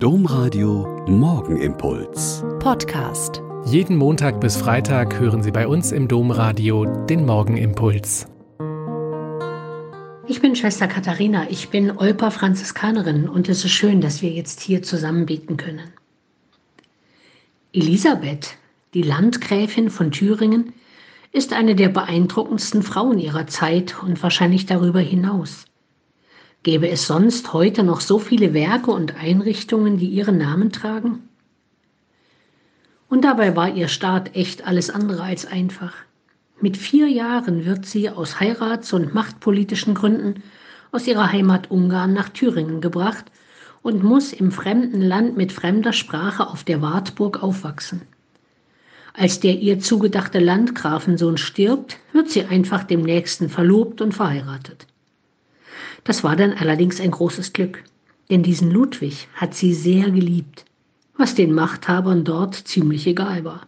Domradio Morgenimpuls. Podcast. Jeden Montag bis Freitag hören Sie bei uns im Domradio den Morgenimpuls. Ich bin Schwester Katharina, ich bin Olper Franziskanerin und es ist schön, dass wir jetzt hier zusammen beten können. Elisabeth, die Landgräfin von Thüringen, ist eine der beeindruckendsten Frauen ihrer Zeit und wahrscheinlich darüber hinaus. Gäbe es sonst heute noch so viele Werke und Einrichtungen, die ihren Namen tragen? Und dabei war ihr Start echt alles andere als einfach. Mit vier Jahren wird sie aus heirats- und machtpolitischen Gründen aus ihrer Heimat Ungarn nach Thüringen gebracht und muss im fremden Land mit fremder Sprache auf der Wartburg aufwachsen. Als der ihr zugedachte Landgrafensohn stirbt, wird sie einfach dem Nächsten verlobt und verheiratet. Das war dann allerdings ein großes Glück, denn diesen Ludwig hat sie sehr geliebt, was den Machthabern dort ziemlich egal war.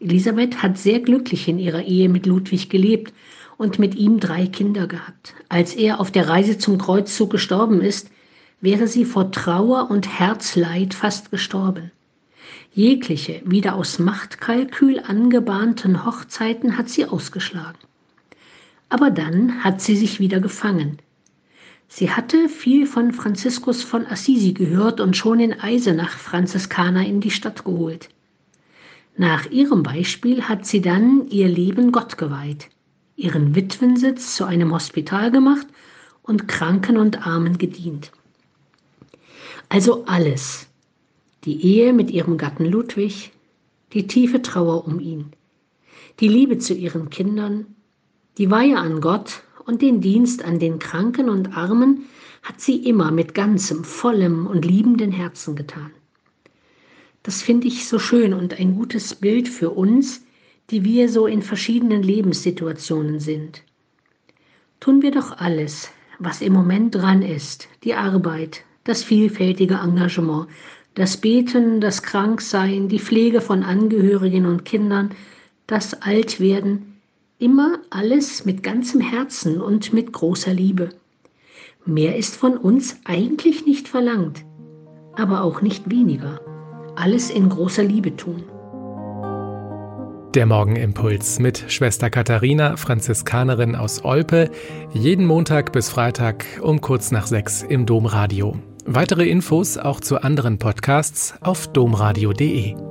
Elisabeth hat sehr glücklich in ihrer Ehe mit Ludwig gelebt und mit ihm drei Kinder gehabt. Als er auf der Reise zum Kreuzzug gestorben ist, wäre sie vor Trauer und Herzleid fast gestorben. Jegliche wieder aus Machtkalkül angebahnten Hochzeiten hat sie ausgeschlagen. Aber dann hat sie sich wieder gefangen. Sie hatte viel von Franziskus von Assisi gehört und schon in Eisenach Franziskaner in die Stadt geholt. Nach ihrem Beispiel hat sie dann ihr Leben Gott geweiht, ihren Witwensitz zu einem Hospital gemacht und Kranken und Armen gedient. Also alles. Die Ehe mit ihrem Gatten Ludwig, die tiefe Trauer um ihn, die Liebe zu ihren Kindern, die Weihe an Gott und den Dienst an den Kranken und Armen hat sie immer mit ganzem, vollem und liebenden Herzen getan. Das finde ich so schön und ein gutes Bild für uns, die wir so in verschiedenen Lebenssituationen sind. Tun wir doch alles, was im Moment dran ist, die Arbeit, das vielfältige Engagement, das Beten, das Kranksein, die Pflege von Angehörigen und Kindern, das Altwerden, Immer alles mit ganzem Herzen und mit großer Liebe. Mehr ist von uns eigentlich nicht verlangt, aber auch nicht weniger. Alles in großer Liebe tun. Der Morgenimpuls mit Schwester Katharina, Franziskanerin aus Olpe, jeden Montag bis Freitag um kurz nach sechs im Domradio. Weitere Infos auch zu anderen Podcasts auf domradio.de.